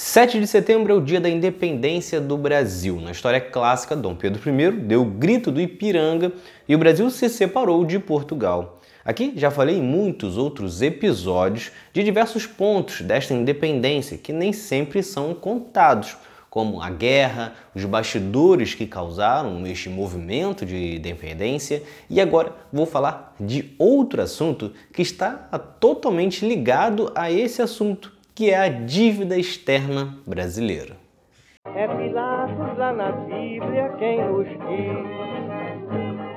7 de setembro é o dia da independência do Brasil. Na história clássica, Dom Pedro I deu o grito do Ipiranga e o Brasil se separou de Portugal. Aqui já falei em muitos outros episódios de diversos pontos desta independência que nem sempre são contados, como a guerra, os bastidores que causaram este movimento de independência, e agora vou falar de outro assunto que está totalmente ligado a esse assunto que é a dívida externa brasileira. É Pilatos lá na Bíblia quem nos diz,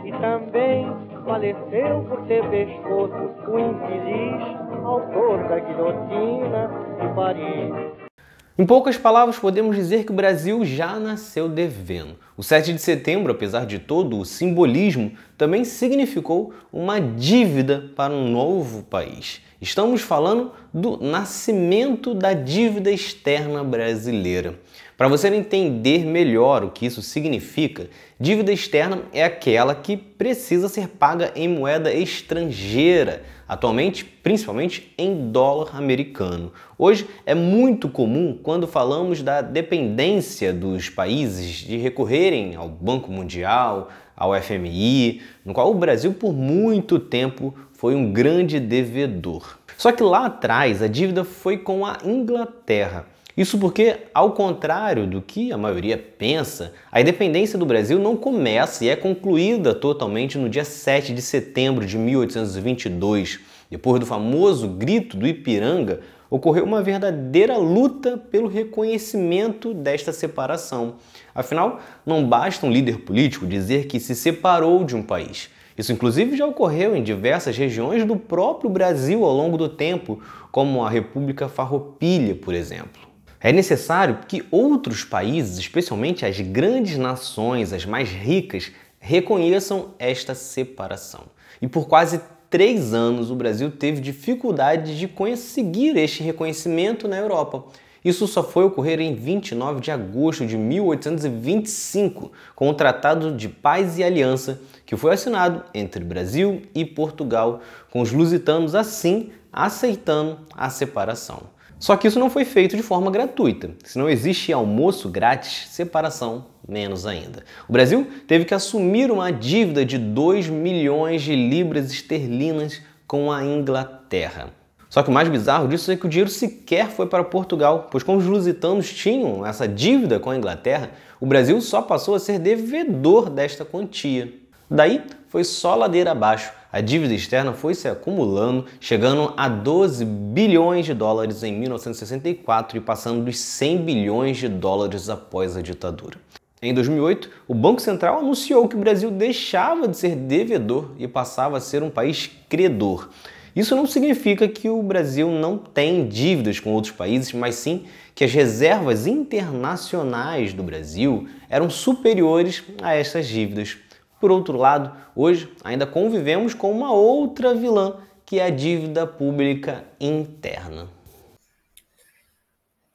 e também faleceu por ter pescoço o infeliz autor da guilhotina de Paris. Em poucas palavras, podemos dizer que o Brasil já nasceu devendo. O 7 de setembro, apesar de todo o simbolismo, também significou uma dívida para um novo país. Estamos falando do nascimento da dívida externa brasileira. Para você entender melhor o que isso significa, dívida externa é aquela que precisa ser paga em moeda estrangeira, atualmente principalmente em dólar americano. Hoje é muito comum quando falamos da dependência dos países de recorrerem ao Banco Mundial, ao FMI, no qual o Brasil por muito tempo foi um grande devedor. Só que lá atrás a dívida foi com a Inglaterra. Isso porque, ao contrário do que a maioria pensa, a independência do Brasil não começa e é concluída totalmente no dia 7 de setembro de 1822. Depois do famoso grito do Ipiranga, ocorreu uma verdadeira luta pelo reconhecimento desta separação. Afinal, não basta um líder político dizer que se separou de um país. Isso, inclusive, já ocorreu em diversas regiões do próprio Brasil ao longo do tempo, como a República Farroupilha, por exemplo. É necessário que outros países, especialmente as grandes nações, as mais ricas, reconheçam esta separação. E por quase três anos o Brasil teve dificuldade de conseguir este reconhecimento na Europa. Isso só foi ocorrer em 29 de agosto de 1825, com o Tratado de Paz e Aliança, que foi assinado entre Brasil e Portugal, com os lusitanos assim aceitando a separação. Só que isso não foi feito de forma gratuita. Se não existe almoço grátis, separação menos ainda. O Brasil teve que assumir uma dívida de 2 milhões de libras esterlinas com a Inglaterra. Só que o mais bizarro disso é que o dinheiro sequer foi para Portugal, pois como os lusitanos tinham essa dívida com a Inglaterra, o Brasil só passou a ser devedor desta quantia. Daí foi só ladeira abaixo a dívida externa foi se acumulando, chegando a 12 bilhões de dólares em 1964 e passando dos 100 bilhões de dólares após a ditadura. Em 2008, o Banco Central anunciou que o Brasil deixava de ser devedor e passava a ser um país credor. Isso não significa que o Brasil não tem dívidas com outros países, mas sim que as reservas internacionais do Brasil eram superiores a essas dívidas. Por outro lado, hoje ainda convivemos com uma outra vilã, que é a dívida pública interna.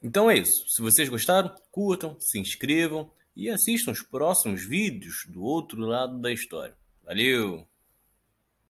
Então é isso. Se vocês gostaram, curtam, se inscrevam e assistam os próximos vídeos do outro lado da história. Valeu!